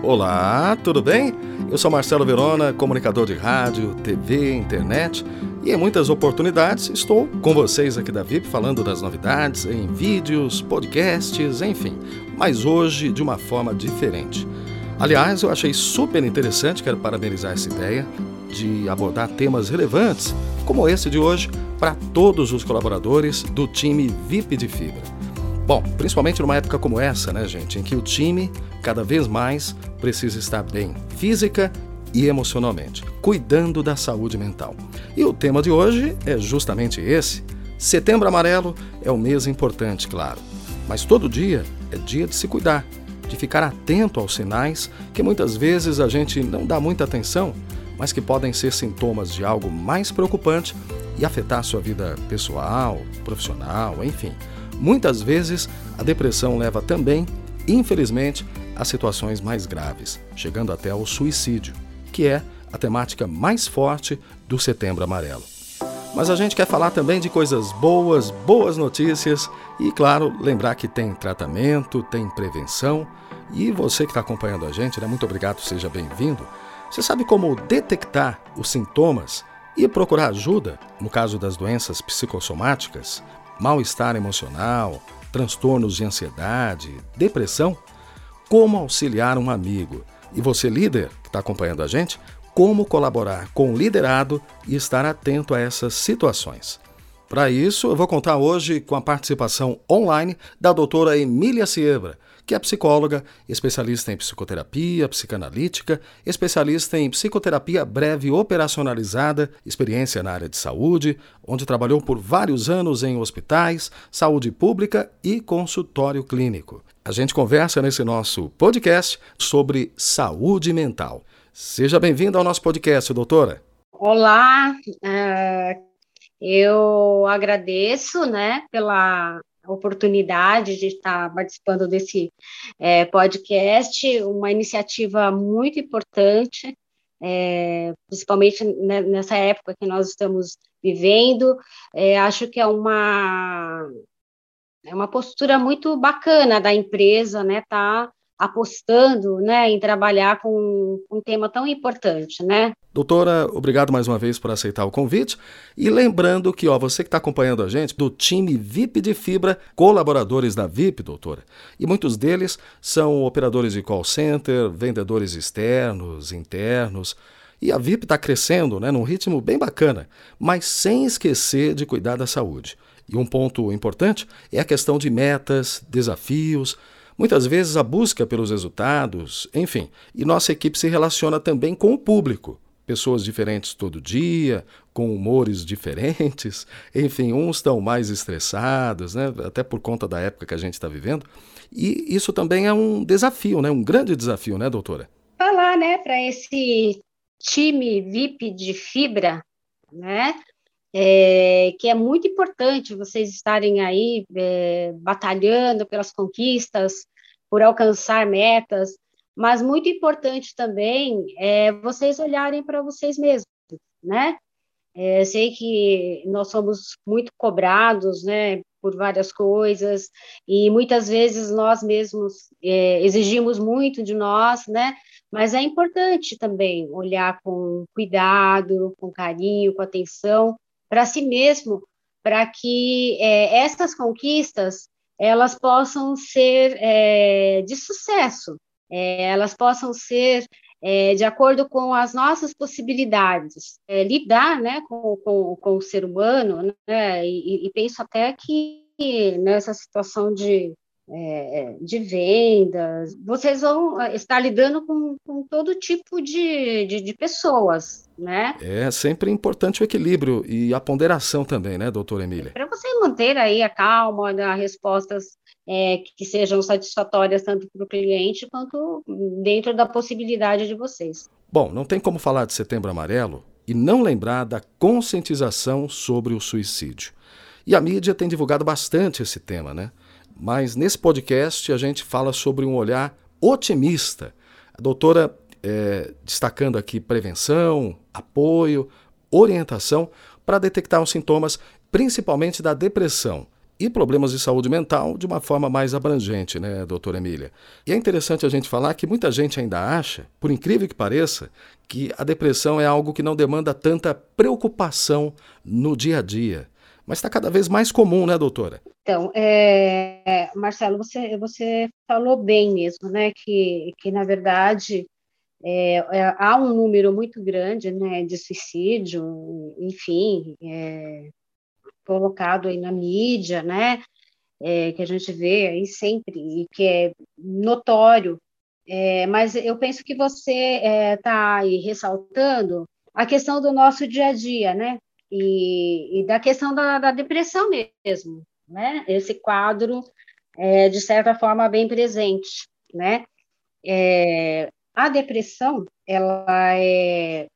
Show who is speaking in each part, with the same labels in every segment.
Speaker 1: Olá, tudo bem? Eu sou Marcelo Verona, comunicador de rádio, TV, internet e em muitas oportunidades estou com vocês aqui da VIP falando das novidades em vídeos, podcasts, enfim, mas hoje de uma forma diferente. Aliás, eu achei super interessante, quero parabenizar essa ideia de abordar temas relevantes como esse de hoje para todos os colaboradores do time VIP de Fibra. Bom, principalmente numa época como essa, né, gente, em que o time cada vez mais precisa estar bem física e emocionalmente, cuidando da saúde mental. E o tema de hoje é justamente esse. Setembro Amarelo é um mês importante, claro, mas todo dia é dia de se cuidar, de ficar atento aos sinais que muitas vezes a gente não dá muita atenção, mas que podem ser sintomas de algo mais preocupante e afetar sua vida pessoal, profissional, enfim. Muitas vezes, a depressão leva também, infelizmente, a situações mais graves, chegando até ao suicídio, que é a temática mais forte do Setembro Amarelo. Mas a gente quer falar também de coisas boas, boas notícias e, claro, lembrar que tem tratamento, tem prevenção. E você que está acompanhando a gente, né, muito obrigado, seja bem-vindo. Você sabe como detectar os sintomas e procurar ajuda no caso das doenças psicossomáticas? Mal-estar emocional, transtornos de ansiedade, depressão? Como auxiliar um amigo? E você, líder, que está acompanhando a gente, como colaborar com o liderado e estar atento a essas situações? Para isso, eu vou contar hoje com a participação online da doutora Emília Siebra, que é psicóloga, especialista em psicoterapia, psicanalítica, especialista em psicoterapia breve operacionalizada, experiência na área de saúde, onde trabalhou por vários anos em hospitais, saúde pública e consultório clínico. A gente conversa nesse nosso podcast sobre saúde mental. Seja bem-vinda ao nosso podcast, doutora.
Speaker 2: Olá, uh, eu agradeço né, pela oportunidade de estar participando desse é, podcast, uma iniciativa muito importante, é, principalmente nessa época que nós estamos vivendo. É, acho que é uma é uma postura muito bacana da empresa, né? Tá apostando né, em trabalhar com um tema tão importante, né?
Speaker 1: Doutora, obrigado mais uma vez por aceitar o convite. E lembrando que ó, você que está acompanhando a gente, do time VIP de Fibra, colaboradores da VIP, doutora, e muitos deles são operadores de call center, vendedores externos, internos. E a VIP está crescendo né, num ritmo bem bacana, mas sem esquecer de cuidar da saúde. E um ponto importante é a questão de metas, desafios, Muitas vezes a busca pelos resultados, enfim, e nossa equipe se relaciona também com o público. Pessoas diferentes todo dia, com humores diferentes, enfim, uns estão mais estressados, né? até por conta da época que a gente está vivendo. E isso também é um desafio, né? um grande desafio, né, doutora?
Speaker 2: Falar né, para esse time VIP de fibra, né? É, que é muito importante vocês estarem aí é, batalhando pelas conquistas, por alcançar metas, mas muito importante também é vocês olharem para vocês mesmos, né? É, sei que nós somos muito cobrados, né, por várias coisas e muitas vezes nós mesmos é, exigimos muito de nós, né? Mas é importante também olhar com cuidado, com carinho, com atenção para si mesmo, para que é, essas conquistas elas possam ser é, de sucesso, é, elas possam ser é, de acordo com as nossas possibilidades, é, lidar né, com, com, com, o ser humano, né, e, e penso até que nessa situação de é, de vendas, vocês vão é, estar lidando com, com todo tipo de, de, de, pessoas, né?
Speaker 1: É sempre importante o equilíbrio e a ponderação também, né, doutora Emília?
Speaker 2: Para você manter aí a calma, dar respostas é, que sejam satisfatórias tanto para o cliente quanto dentro da possibilidade de vocês.
Speaker 1: Bom, não tem como falar de Setembro Amarelo e não lembrar da conscientização sobre o suicídio. E a mídia tem divulgado bastante esse tema, né? Mas nesse podcast a gente fala sobre um olhar otimista. A doutora é, destacando aqui prevenção, apoio, orientação para detectar os sintomas, principalmente da depressão e problemas de saúde mental de uma forma mais abrangente, né, doutora Emília? E é interessante a gente falar que muita gente ainda acha, por incrível que pareça, que a depressão é algo que não demanda tanta preocupação no dia a dia. Mas está cada vez mais comum, né, doutora?
Speaker 2: Então, é, Marcelo, você, você falou bem mesmo, né, que, que na verdade é, é, há um número muito grande né, de suicídio, enfim, é, colocado aí na mídia, né, é, que a gente vê aí sempre e que é notório. É, mas eu penso que você está aí ressaltando a questão do nosso dia a dia, né, e, e da questão da, da, depressão mesmo, né, esse quadro é, de certa forma bem presente, né. a depressão, ela é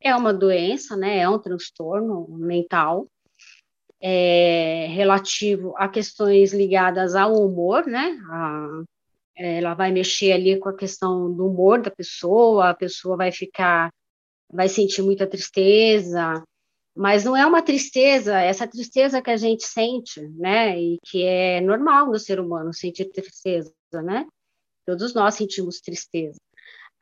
Speaker 2: é uma doença, né? É um transtorno mental é, relativo a questões ligadas ao humor, né? A, ela vai mexer ali com a questão do humor da pessoa, a pessoa vai ficar, vai sentir muita tristeza, mas não é uma tristeza, essa tristeza que a gente sente, né? E que é normal no ser humano sentir tristeza, né? Todos nós sentimos tristeza.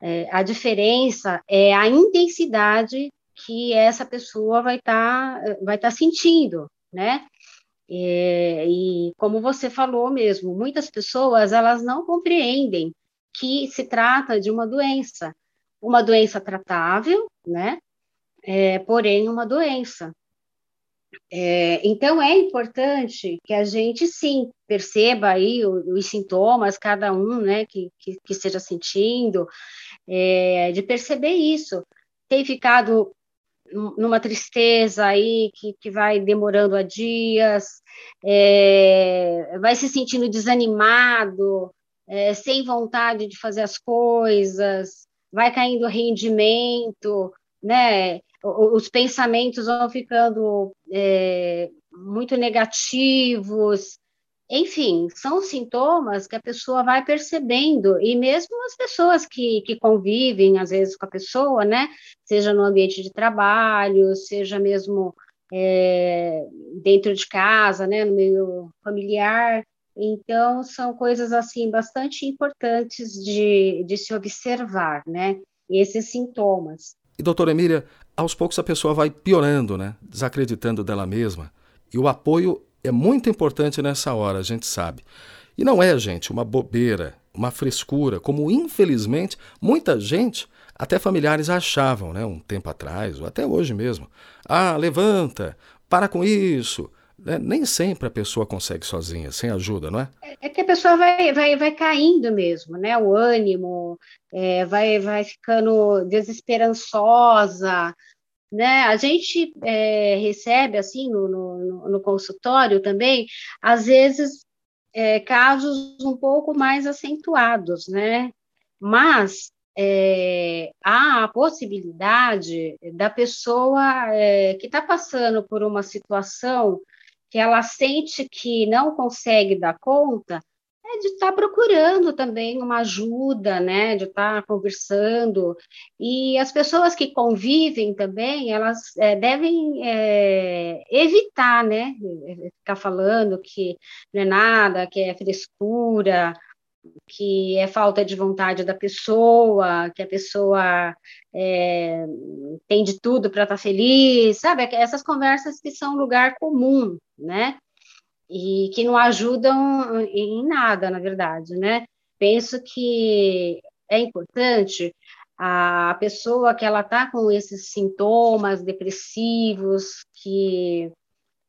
Speaker 2: É, a diferença é a intensidade que essa pessoa vai estar tá, vai tá sentindo, né? É, e como você falou mesmo, muitas pessoas elas não compreendem que se trata de uma doença, uma doença tratável, né? É, porém, uma doença. É, então, é importante que a gente, sim, perceba aí os, os sintomas, cada um, né, que, que, que esteja sentindo, é, de perceber isso. Tem ficado numa tristeza aí que, que vai demorando a dias, é, vai se sentindo desanimado, é, sem vontade de fazer as coisas, vai caindo rendimento, né? Os pensamentos vão ficando é, muito negativos, enfim, são sintomas que a pessoa vai percebendo, e mesmo as pessoas que, que convivem, às vezes, com a pessoa, né, seja no ambiente de trabalho, seja mesmo é, dentro de casa, né, no meio familiar, então, são coisas, assim, bastante importantes de, de se observar, né, esses sintomas.
Speaker 1: E, doutora Emília, aos poucos a pessoa vai piorando, né, desacreditando dela mesma, e o apoio é muito importante nessa hora, a gente sabe. E não é, gente, uma bobeira, uma frescura, como infelizmente muita gente, até familiares achavam, né, um tempo atrás, ou até hoje mesmo. Ah, levanta, para com isso. Né? Nem sempre a pessoa consegue sozinha, sem ajuda, não é?
Speaker 2: É que a pessoa vai, vai, vai caindo mesmo, né? O ânimo, é, vai, vai ficando desesperançosa, né? A gente é, recebe, assim, no, no, no, consultório também, às vezes, é, casos um pouco mais acentuados, né? Mas é, há a possibilidade da pessoa é, que está passando por uma situação que ela sente que não consegue dar conta, é de estar tá procurando também uma ajuda, né, de estar tá conversando, e as pessoas que convivem também, elas é, devem é, evitar, né, ficar falando que não é nada, que é frescura, que é falta de vontade da pessoa, que a pessoa é, tem de tudo para estar tá feliz, sabe? Essas conversas que são lugar comum, né? e que não ajudam em nada, na verdade, né? Penso que é importante a pessoa que ela está com esses sintomas depressivos, que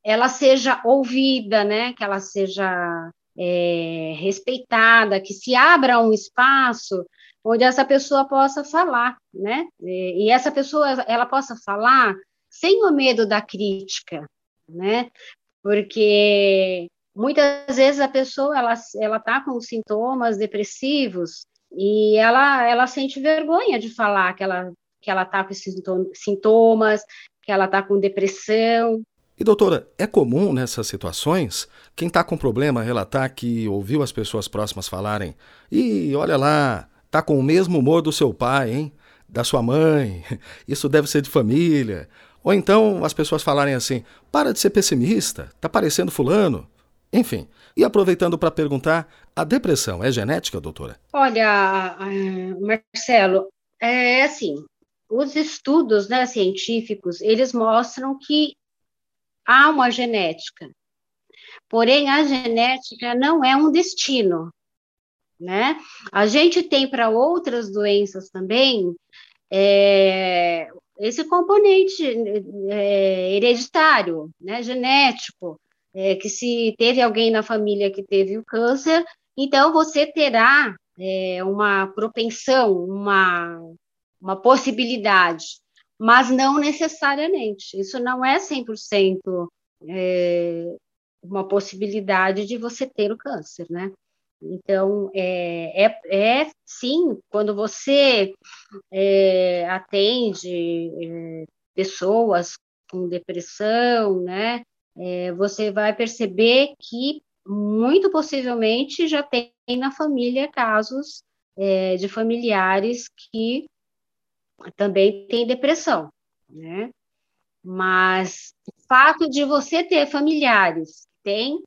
Speaker 2: ela seja ouvida, né? Que ela seja é, respeitada, que se abra um espaço onde essa pessoa possa falar, né? E, essa pessoa ela possa falar sem o medo da crítica, né? porque muitas vezes a pessoa ela ela está com sintomas depressivos e ela ela sente vergonha de falar que ela que ela está com esses sintomas, que ela está com depressão.
Speaker 1: E doutora, é comum nessas situações quem está com problema relatar que ouviu as pessoas próximas falarem: "E olha lá, tá com o mesmo humor do seu pai, hein? Da sua mãe. Isso deve ser de família." Ou então as pessoas falarem assim: para de ser pessimista, tá parecendo fulano. Enfim, e aproveitando para perguntar, a depressão é genética, doutora?
Speaker 2: Olha, Marcelo, é assim, os estudos né, científicos, eles mostram que há uma genética, porém a genética não é um destino, né? A gente tem para outras doenças também é, esse componente é, hereditário, né, genético, é, que se teve alguém na família que teve o câncer, então você terá é, uma propensão, uma, uma possibilidade, mas não necessariamente. Isso não é 100% é, uma possibilidade de você ter o câncer, né? Então, é, é, é sim, quando você é, atende é, pessoas com depressão, né, é, você vai perceber que muito possivelmente já tem na família casos é, de familiares que também têm depressão, né? Mas o fato de você ter familiares que têm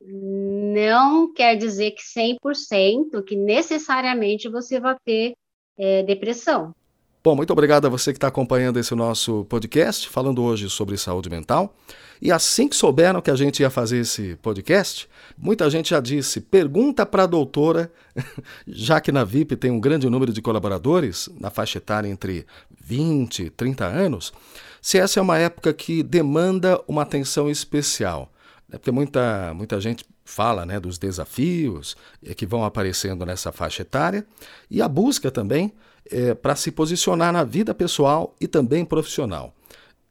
Speaker 2: não quer dizer que 100%, que necessariamente você vai ter é, depressão.
Speaker 1: Bom, muito obrigado a você que está acompanhando esse nosso podcast, falando hoje sobre saúde mental. E assim que souberam que a gente ia fazer esse podcast, muita gente já disse: pergunta para a doutora, já que na VIP tem um grande número de colaboradores, na faixa etária entre 20 e 30 anos, se essa é uma época que demanda uma atenção especial. É porque muita, muita gente fala né, dos desafios é, que vão aparecendo nessa faixa etária e a busca também é, para se posicionar na vida pessoal e também profissional.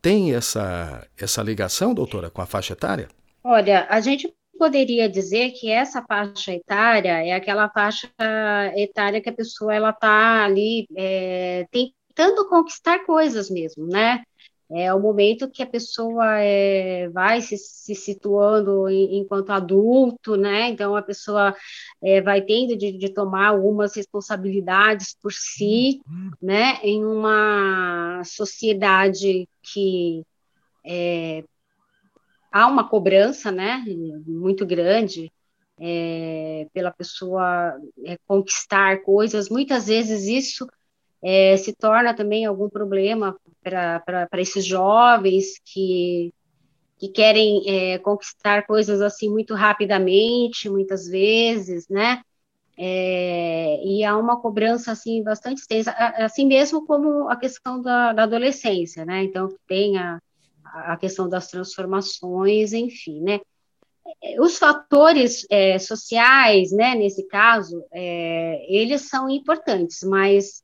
Speaker 1: Tem essa, essa ligação, doutora, com a faixa etária?
Speaker 2: Olha, a gente poderia dizer que essa faixa etária é aquela faixa etária que a pessoa ela está ali é, tentando conquistar coisas mesmo, né? É o momento que a pessoa é, vai se, se situando em, enquanto adulto, né? Então a pessoa é, vai tendo de, de, tomar algumas responsabilidades por si, né? Em uma sociedade que é, há uma cobrança, né? Muito grande é, pela pessoa é, conquistar coisas. Muitas vezes isso é, se torna também algum problema para esses jovens que, que querem é, conquistar coisas assim muito rapidamente, muitas vezes, né? É, e há uma cobrança assim bastante extensa, assim mesmo como a questão da, da adolescência, né? Então tem a, a questão das transformações, enfim, né? Os fatores é, sociais, né, nesse caso, é, eles são importantes, mas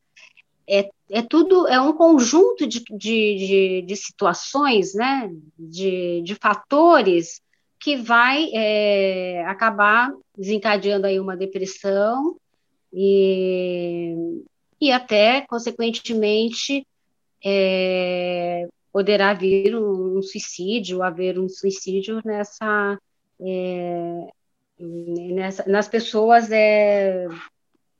Speaker 2: é, é tudo, é um conjunto de, de, de, de situações, né, de, de fatores que vai é, acabar desencadeando aí uma depressão e, e até, consequentemente, é, poderá vir um, um, suicídio, haver um suicídio nessa, é, nessa nas pessoas é,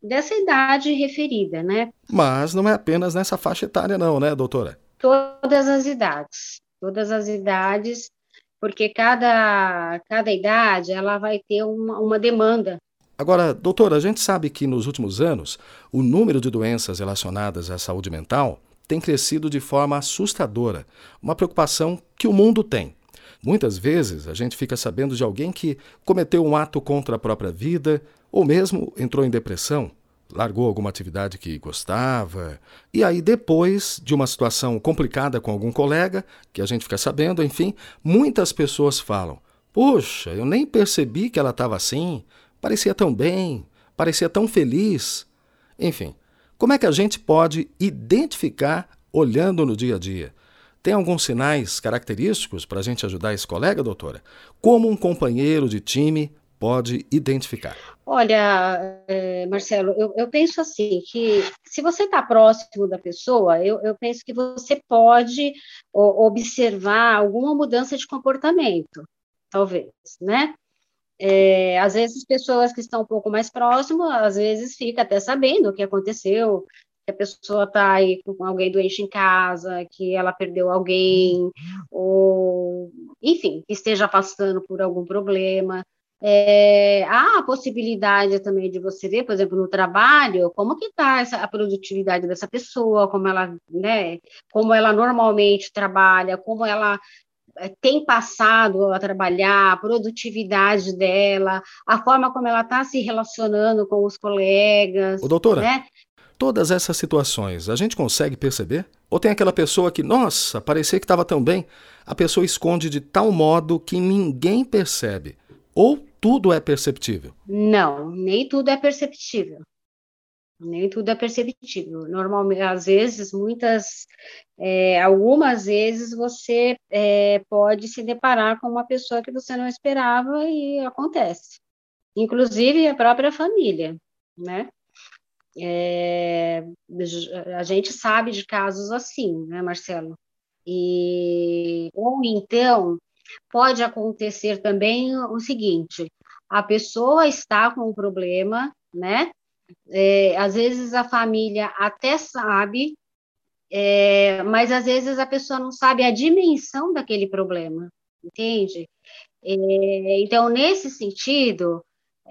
Speaker 2: dessa idade referida, né?
Speaker 1: Mas não é apenas nessa faixa etária, não, né, doutora?
Speaker 2: Todas as idades, todas as idades, porque cada, cada idade ela vai ter uma, uma demanda.
Speaker 1: Agora, doutora, a gente sabe que nos últimos anos o número de doenças relacionadas à saúde mental tem crescido de forma assustadora, uma preocupação que o mundo tem. Muitas vezes a gente fica sabendo de alguém que cometeu um ato contra a própria vida, ou mesmo entrou em depressão, largou alguma atividade que gostava, e aí depois de uma situação complicada com algum colega, que a gente fica sabendo, enfim, muitas pessoas falam: Puxa, eu nem percebi que ela estava assim, parecia tão bem, parecia tão feliz. Enfim, como é que a gente pode identificar olhando no dia a dia? Tem alguns sinais característicos para a gente ajudar esse colega, doutora? Como um companheiro de time pode identificar?
Speaker 2: Olha, é, Marcelo, eu, eu, penso assim, que se você está próximo da pessoa, eu, eu, penso que você pode observar alguma mudança de comportamento, talvez, né? É, às vezes, pessoas que estão um pouco mais próximas, às vezes fica até sabendo o que aconteceu, que a pessoa está aí com alguém doente em casa, que ela perdeu alguém, ou, enfim, que esteja passando por algum problema é, há a possibilidade também de você ver, por exemplo, no trabalho, como que está a produtividade dessa pessoa, como ela, né, como ela normalmente trabalha, como ela é, tem passado a trabalhar, a produtividade dela, a forma como ela está se relacionando com os colegas.
Speaker 1: Ô, doutora, né? Todas essas situações a gente consegue perceber? Ou tem aquela pessoa que, nossa, parecia que estava tão bem, a pessoa esconde de tal modo que ninguém percebe? Ou tudo é perceptível?
Speaker 2: Não, nem tudo é perceptível. Nem tudo é perceptível. Normalmente, às vezes, muitas, é, algumas vezes você é, pode se deparar com uma pessoa que você não esperava e acontece. Inclusive a própria família, né? É, a gente sabe de casos assim, né, Marcelo? E ou então pode acontecer também o seguinte: a pessoa está com um problema, né? É, às vezes a família até sabe, é, mas às vezes a pessoa não sabe a dimensão daquele problema, entende? É, então, nesse sentido,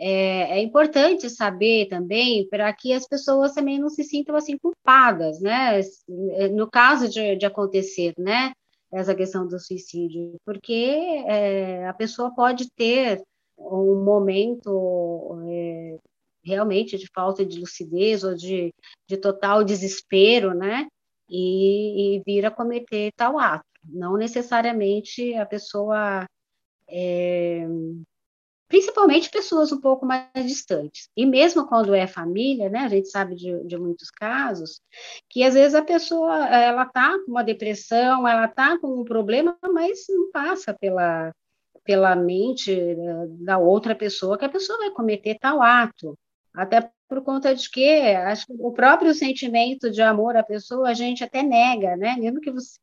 Speaker 2: é, é, importante saber também para que as pessoas também não se sintam assim culpadas, né? No caso de, de acontecer, né? Essa questão do suicídio, porque é, a pessoa pode ter um momento é, realmente de falta de lucidez ou de, de total desespero, né? E, e vir a cometer tal ato. Não necessariamente a pessoa, é, principalmente pessoas um pouco mais distantes. E mesmo quando é família, né? A gente sabe de, de muitos casos que às vezes a pessoa ela tá com uma depressão, ela tá com um problema, mas não passa pela pela mente eh, da outra pessoa que a pessoa vai cometer tal ato. Até por conta de que acho que o próprio sentimento de amor à pessoa a gente até nega, né? Mesmo que você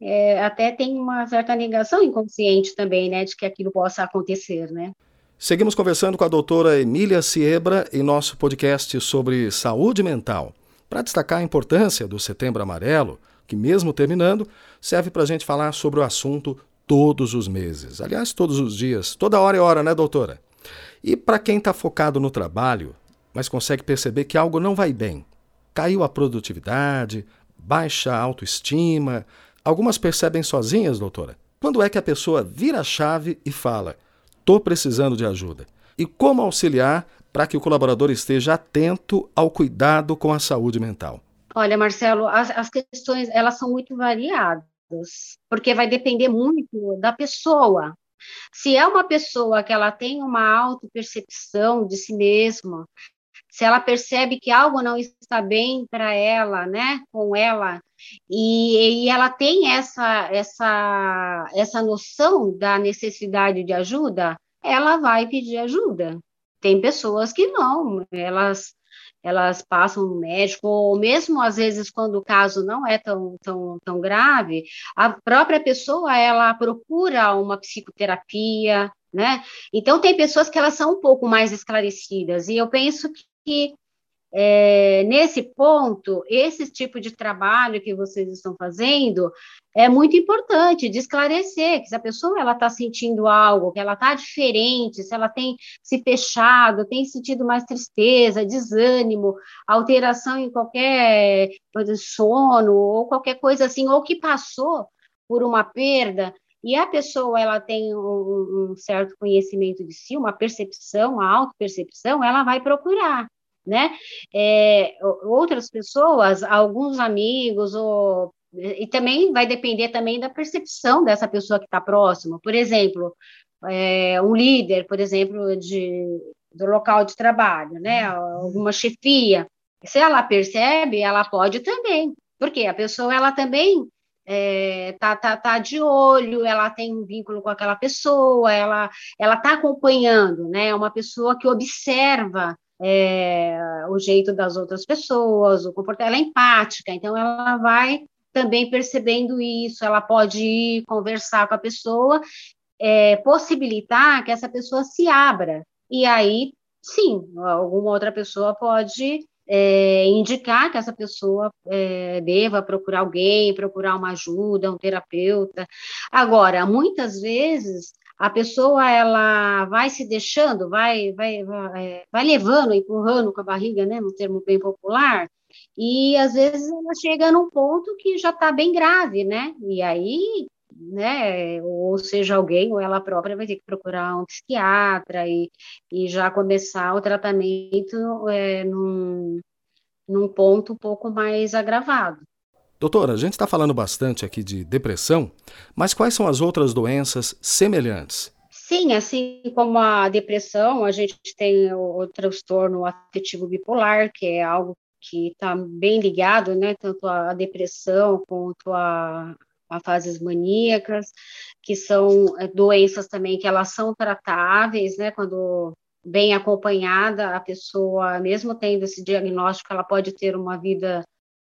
Speaker 2: é, até tem uma certa negação inconsciente também, né, de que aquilo possa acontecer, né?
Speaker 1: Seguimos conversando com a doutora Emília Siebra em nosso podcast sobre saúde mental, para destacar a importância do Setembro Amarelo, que mesmo terminando, serve para a gente falar sobre o assunto todos os meses. Aliás, todos os dias, toda hora é hora, né, doutora? E para quem está focado no trabalho, mas consegue perceber que algo não vai bem, caiu a produtividade, baixa a autoestima, algumas percebem sozinhas, doutora. Quando é que a pessoa vira a chave e fala: estou precisando de ajuda? E como auxiliar para que o colaborador esteja atento ao cuidado com a saúde mental?
Speaker 2: Olha, Marcelo, as, as questões elas são muito variadas porque vai depender muito da pessoa. Se é uma pessoa que ela tem uma auto-percepção de si mesma, se ela percebe que algo não está bem para ela, né, com ela, e, e, ela tem essa, essa, essa noção da necessidade de ajuda, ela vai pedir ajuda. Tem pessoas que não, elas elas passam no médico, ou mesmo às vezes quando o caso não é tão, tão, tão grave, a própria pessoa ela procura uma psicoterapia, né? Então tem pessoas que elas são um pouco mais esclarecidas, e eu penso que é, nesse ponto, esse tipo de trabalho que vocês estão fazendo é muito importante de esclarecer que se a pessoa ela está sentindo algo, que ela está diferente, se ela tem se fechado, tem sentido mais tristeza, desânimo, alteração em qualquer sono ou qualquer coisa assim, ou que passou por uma perda, e a pessoa ela tem um, um certo conhecimento de si, uma percepção, uma auto-percepção, ela vai procurar né? É, outras pessoas, alguns amigos, ou, e também vai depender também da percepção dessa pessoa que está próxima. Por exemplo, é, um líder, por exemplo, de, do local de trabalho, né? Alguma chefia. Se ela percebe, ela pode também, porque a pessoa ela também é, tá, tá, tá de olho, ela tem um vínculo com aquela pessoa, ela ela está acompanhando, né? É uma pessoa que observa é, o jeito das outras pessoas, o comportamento, ela é empática, então ela vai também percebendo isso, ela pode ir conversar com a pessoa, é, possibilitar que essa pessoa se abra, e aí, sim, alguma outra pessoa pode é, indicar que essa pessoa é, deva procurar alguém, procurar uma ajuda, um terapeuta. Agora, muitas vezes a pessoa ela vai se deixando, vai, vai, vai, é, vai levando, empurrando com a barriga, né, no termo bem popular, e às vezes ela chega num ponto que já está bem grave, né? E aí, né, ou seja, alguém ou ela própria vai ter que procurar um psiquiatra e, e já começar o tratamento é, num, num ponto um pouco mais agravado.
Speaker 1: Doutora, a gente está falando bastante aqui de depressão, mas quais são as outras doenças semelhantes?
Speaker 2: Sim, assim como a depressão, a gente tem o, o transtorno afetivo bipolar, que é algo que está bem ligado, né, tanto à depressão quanto a, a fases maníacas, que são é, doenças também que elas são tratáveis, né, quando bem acompanhada, a pessoa, mesmo tendo esse diagnóstico, ela pode ter uma vida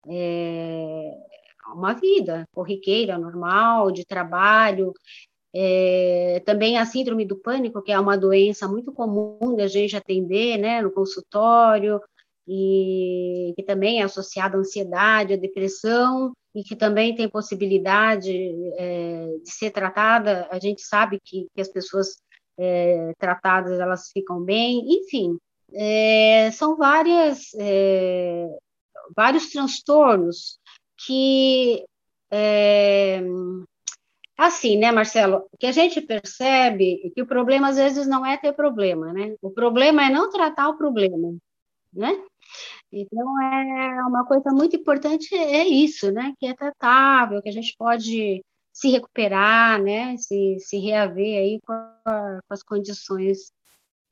Speaker 2: é, uma vida corriqueira, normal, de trabalho. É, também a síndrome do pânico, que é uma doença muito comum da gente atender né, no consultório, e que também é associada à ansiedade, à depressão, e que também tem possibilidade é, de ser tratada. A gente sabe que, que as pessoas é, tratadas elas ficam bem, enfim, é, são várias é, vários transtornos que é, assim, né, Marcelo, que a gente percebe que o problema às vezes não é ter problema, né? O problema é não tratar o problema, né? Então é uma coisa muito importante é isso, né? Que é tratável, que a gente pode se recuperar, né? Se, se reaver aí com, a, com as condições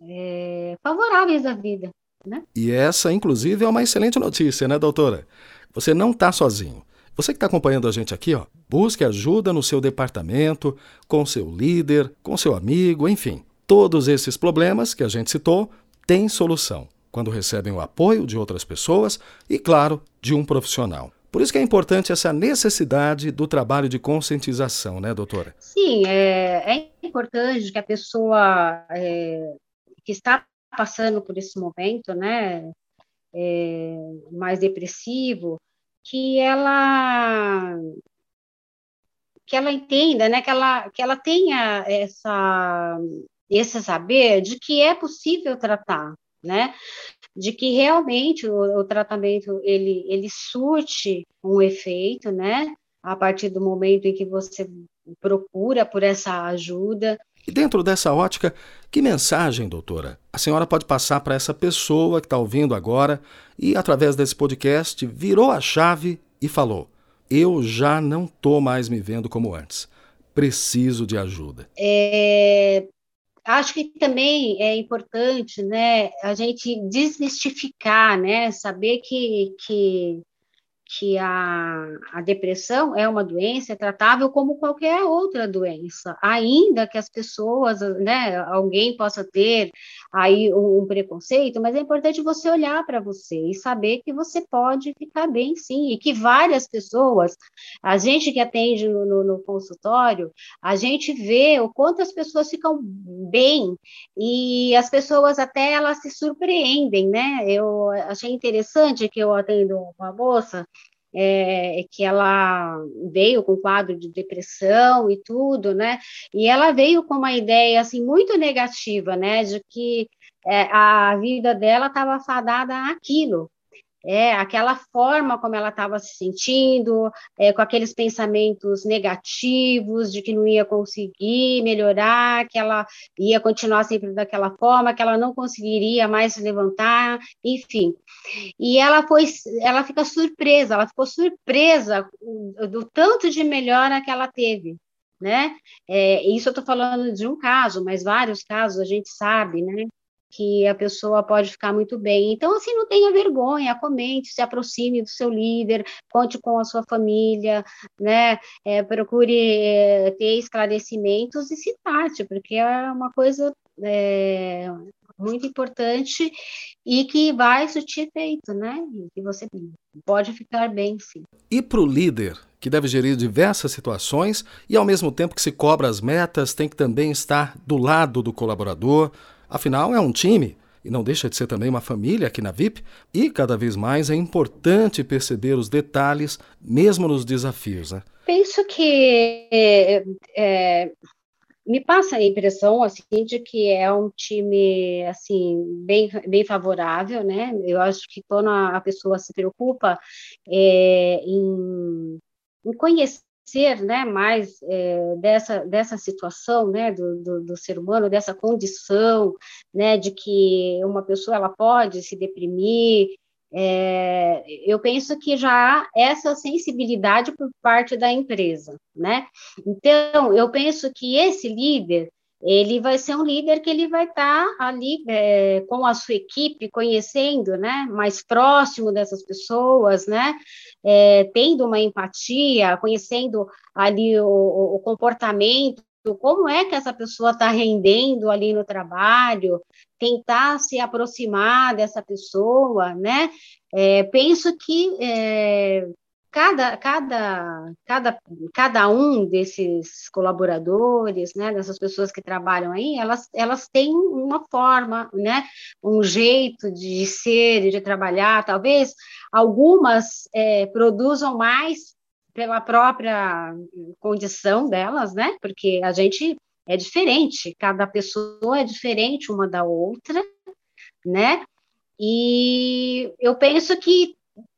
Speaker 2: é, favoráveis da vida. Né?
Speaker 1: E essa, inclusive, é uma excelente notícia, né, doutora? Você não está sozinho. Você que está acompanhando a gente aqui, ó, busque ajuda no seu departamento, com seu líder, com seu amigo, enfim. Todos esses problemas que a gente citou têm solução quando recebem o apoio de outras pessoas e, claro, de um profissional. Por isso que é importante essa necessidade do trabalho de conscientização, né, doutora?
Speaker 2: Sim, é, é importante que a pessoa é, que está passando por esse momento, né, é, mais depressivo, que ela que ela entenda, né, que ela que ela tenha essa esse saber de que é possível tratar, né, de que realmente o, o tratamento ele ele surte um efeito, né, a partir do momento em que você procura por essa ajuda
Speaker 1: e dentro dessa ótica, que mensagem, doutora, a senhora pode passar para essa pessoa que está ouvindo agora e, através desse podcast, virou a chave e falou: Eu já não estou mais me vendo como antes. Preciso de ajuda.
Speaker 2: É, acho que também é importante né, a gente desmistificar, né, saber que, que que a, a depressão é uma doença é tratável como qualquer outra doença, ainda que as pessoas, né, alguém possa ter aí um, um preconceito, mas é importante você olhar para você e saber que você pode ficar bem sim, e que várias pessoas, a gente que atende no, no, no consultório, a gente vê o quanto as pessoas ficam bem, e as pessoas até elas se surpreendem, né, eu achei interessante que eu atendo uma moça, é, que ela veio com quadro de depressão e tudo, né? E ela veio com uma ideia assim muito negativa, né? De que é, a vida dela estava fadada àquilo, é, aquela forma como ela estava se sentindo, é, com aqueles pensamentos negativos de que não ia conseguir melhorar, que ela ia continuar sempre daquela forma, que ela não conseguiria mais se levantar, enfim. E ela foi, ela fica surpresa, ela ficou surpresa do tanto de melhora que ela teve. Né? É, isso eu estou falando de um caso, mas vários casos a gente sabe, né? Que a pessoa pode ficar muito bem. Então, assim, não tenha vergonha, comente, se aproxime do seu líder, conte com a sua família, né? É, procure é, ter esclarecimentos e se trate, porque é uma coisa é, muito importante e que vai surtir efeito, né? E que você pode ficar bem, sim.
Speaker 1: E para o líder, que deve gerir diversas situações e, ao mesmo tempo que se cobra as metas, tem que também estar do lado do colaborador, Afinal, é um time e não deixa de ser também uma família aqui na VIP, e cada vez mais é importante perceber os detalhes, mesmo nos desafios. Né?
Speaker 2: Penso que é, é, me passa a impressão assim de que é um time assim bem bem favorável, né? Eu acho que quando a, pessoa se preocupa é, em, em, conhecer né, mais é, dessa, dessa situação né, do, do, do, ser humano, dessa condição né, de que uma pessoa ela pode se deprimir, é, eu penso que já há essa sensibilidade por parte da empresa, né? Então, eu penso que esse líder, ele vai ser um líder que ele vai estar tá ali é, com a sua equipe, conhecendo, né, mais próximo dessas pessoas, né, é, tendo uma empatia, conhecendo ali o, o comportamento como é que essa pessoa está rendendo ali no trabalho, tentar se aproximar dessa pessoa, né? É, penso que é, cada, cada, cada, cada um desses colaboradores, né, dessas pessoas que trabalham aí, elas, elas têm uma forma, né, um jeito de ser, de trabalhar, talvez algumas é, produzam mais pela própria condição delas, né? Porque a gente é diferente, cada pessoa é diferente uma da outra, né? E eu penso que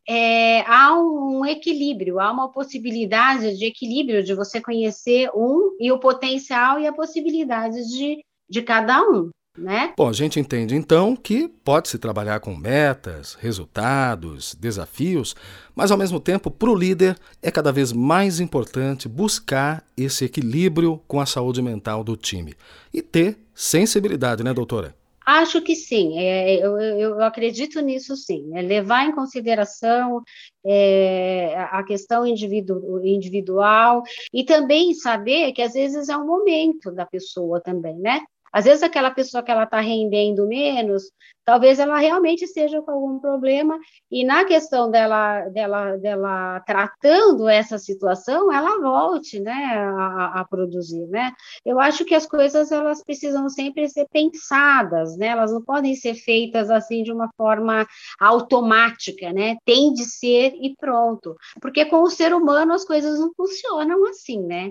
Speaker 2: é, há um equilíbrio, há uma possibilidade de equilíbrio de você conhecer um e o potencial e a possibilidade de, de cada um né?
Speaker 1: Bom, a gente entende então que pode-se trabalhar com metas, resultados, desafios, mas ao mesmo tempo, para o líder, é cada vez mais importante buscar esse equilíbrio com a saúde mental do time e ter sensibilidade, né, doutora?
Speaker 2: Acho que sim, é, eu, eu, acredito nisso sim, é levar em consideração é, a questão individu, individual e também saber que às vezes é um momento da pessoa também, né? Às vezes aquela pessoa que ela está rendendo menos, talvez ela realmente esteja com algum problema e na questão dela, dela, dela tratando essa situação, ela volte, né, a, a produzir, né? Eu acho que as coisas elas precisam sempre ser pensadas, né? Elas não podem ser feitas assim de uma forma automática, né? Tem de ser e pronto, porque com o ser humano as coisas não funcionam assim, né?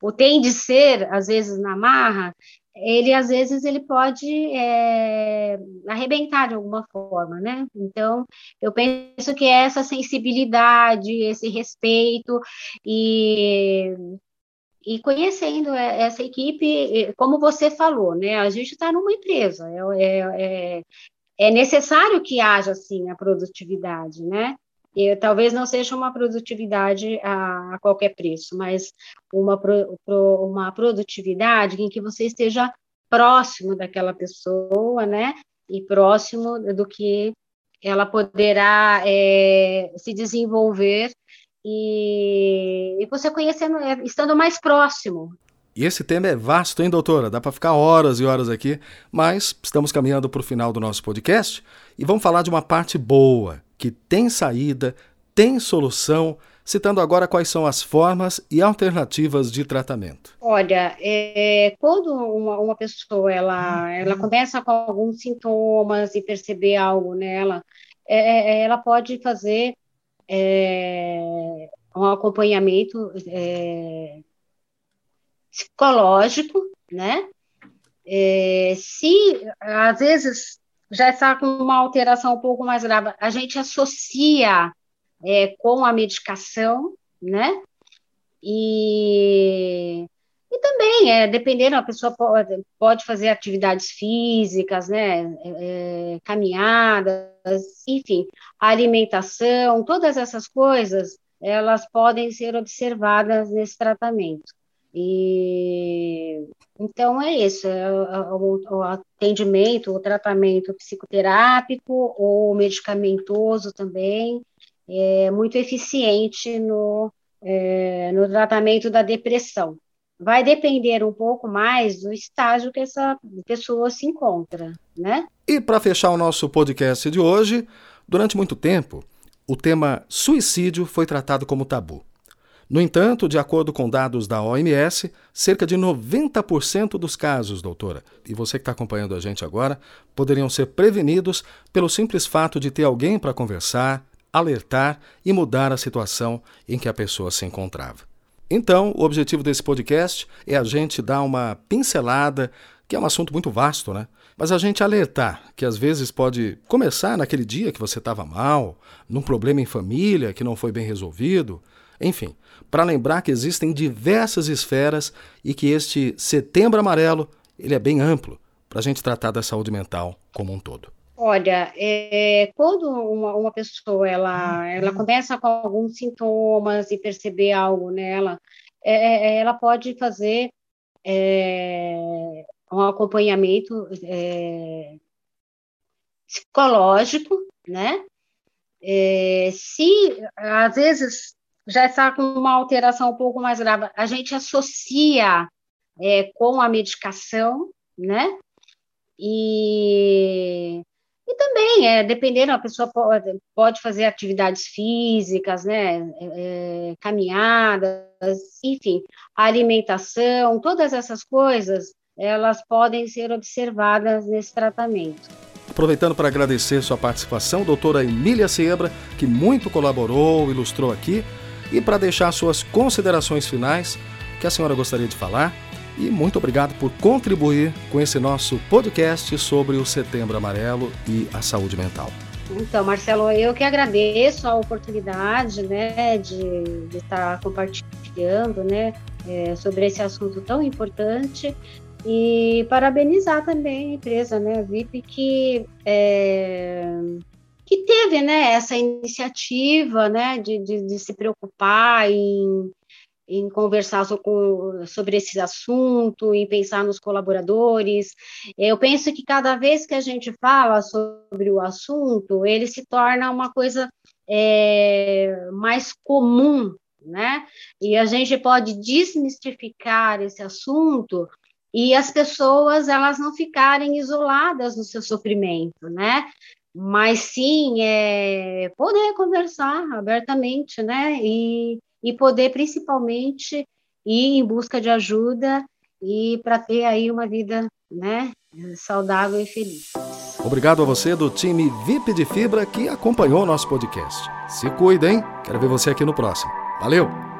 Speaker 2: O tem de ser, às vezes, na marra, ele às vezes ele pode é, arrebentar de alguma forma, né? Então eu penso que é essa sensibilidade, esse respeito e e conhecendo essa equipe, como você falou, né? A gente está numa empresa, é, é, é, é necessário que haja assim a produtividade, né? E, talvez não seja uma produtividade a, a qualquer preço, mas uma, pro, pro, uma produtividade em que você esteja próximo daquela pessoa, né? E próximo do que ela poderá é, se desenvolver e, e você conhecendo, é, estando mais próximo.
Speaker 1: E esse tema é vasto, hein, doutora? Dá para ficar horas e horas aqui, mas estamos caminhando para o final do nosso podcast e vamos falar de uma parte boa, que tem saída, tem solução, citando agora quais são as formas e alternativas de tratamento.
Speaker 2: Olha, é, quando uma, uma, pessoa ela, ela começa com alguns sintomas e perceber algo nela, é, é ela pode fazer é, um acompanhamento é, psicológico, né? É, se às vezes já está com uma alteração um pouco mais grave. A gente associa é, com a medicação, né? E, e também, é, dependendo, a pessoa pode, pode fazer atividades físicas, né? É, caminhadas, enfim, alimentação, todas essas coisas, elas podem ser observadas nesse tratamento. E então é isso, é o, o, atendimento, o tratamento psicoterápico ou medicamentoso também é muito eficiente no, é, no tratamento da depressão. Vai depender um pouco mais do estágio que essa pessoa se encontra, né?
Speaker 1: E para fechar o nosso podcast de hoje, durante muito tempo, o tema suicídio foi tratado como tabu. No entanto, de acordo com dados da OMS, cerca de 90% dos casos, doutora, e você que está acompanhando a gente agora, poderiam ser prevenidos pelo simples fato de ter alguém para conversar, alertar e mudar a situação em que a pessoa se encontrava. Então, o objetivo desse podcast é a gente dar uma pincelada, que é um assunto muito vasto, né? Mas a gente alertar que às vezes pode começar naquele dia que você estava mal, num problema em família que não foi bem resolvido, enfim, para lembrar que existem diversas esferas e que este Setembro Amarelo ele é bem amplo para a gente tratar da saúde mental como um todo.
Speaker 2: Olha, é, quando uma, uma, pessoa ela, ela começa com alguns sintomas e perceber algo nela, é, é ela pode fazer é, um acompanhamento é, psicológico, né? É, se às vezes já está com uma alteração um pouco mais grave, a gente associa é, com a medicação, né? E, e também, é, dependendo, a pessoa pode, pode fazer atividades físicas, né? É, é caminhadas, enfim, alimentação, todas essas coisas, elas podem ser observadas nesse tratamento.
Speaker 1: Aproveitando para agradecer sua participação, doutora Emília Sebra, que muito colaborou, ilustrou aqui, e para deixar suas considerações finais, que a senhora gostaria de falar. E muito obrigado por contribuir com esse nosso podcast sobre o Setembro Amarelo e a saúde mental.
Speaker 2: Então, Marcelo, eu que agradeço a oportunidade, né, de, de estar compartilhando, né, é, sobre esse assunto tão importante e parabenizar também a empresa, né, a VIP, que, é, teve né, essa iniciativa né, de, de, de se preocupar em, em conversar com, sobre esse assunto, em pensar nos colaboradores. Eu penso que cada vez que a gente fala sobre o assunto, ele se torna uma coisa é, mais comum, né? E a gente pode desmistificar esse assunto e as pessoas elas não ficarem isoladas no seu sofrimento, né? Mas sim é, poder conversar abertamente, né? E, e poder principalmente ir em busca de ajuda e para ter aí uma vida, né? Saudável e feliz.
Speaker 1: Obrigado a você do time VIP de Fibra que acompanhou o nosso podcast. Se cuida, hein? Quero ver você aqui no próximo. Valeu!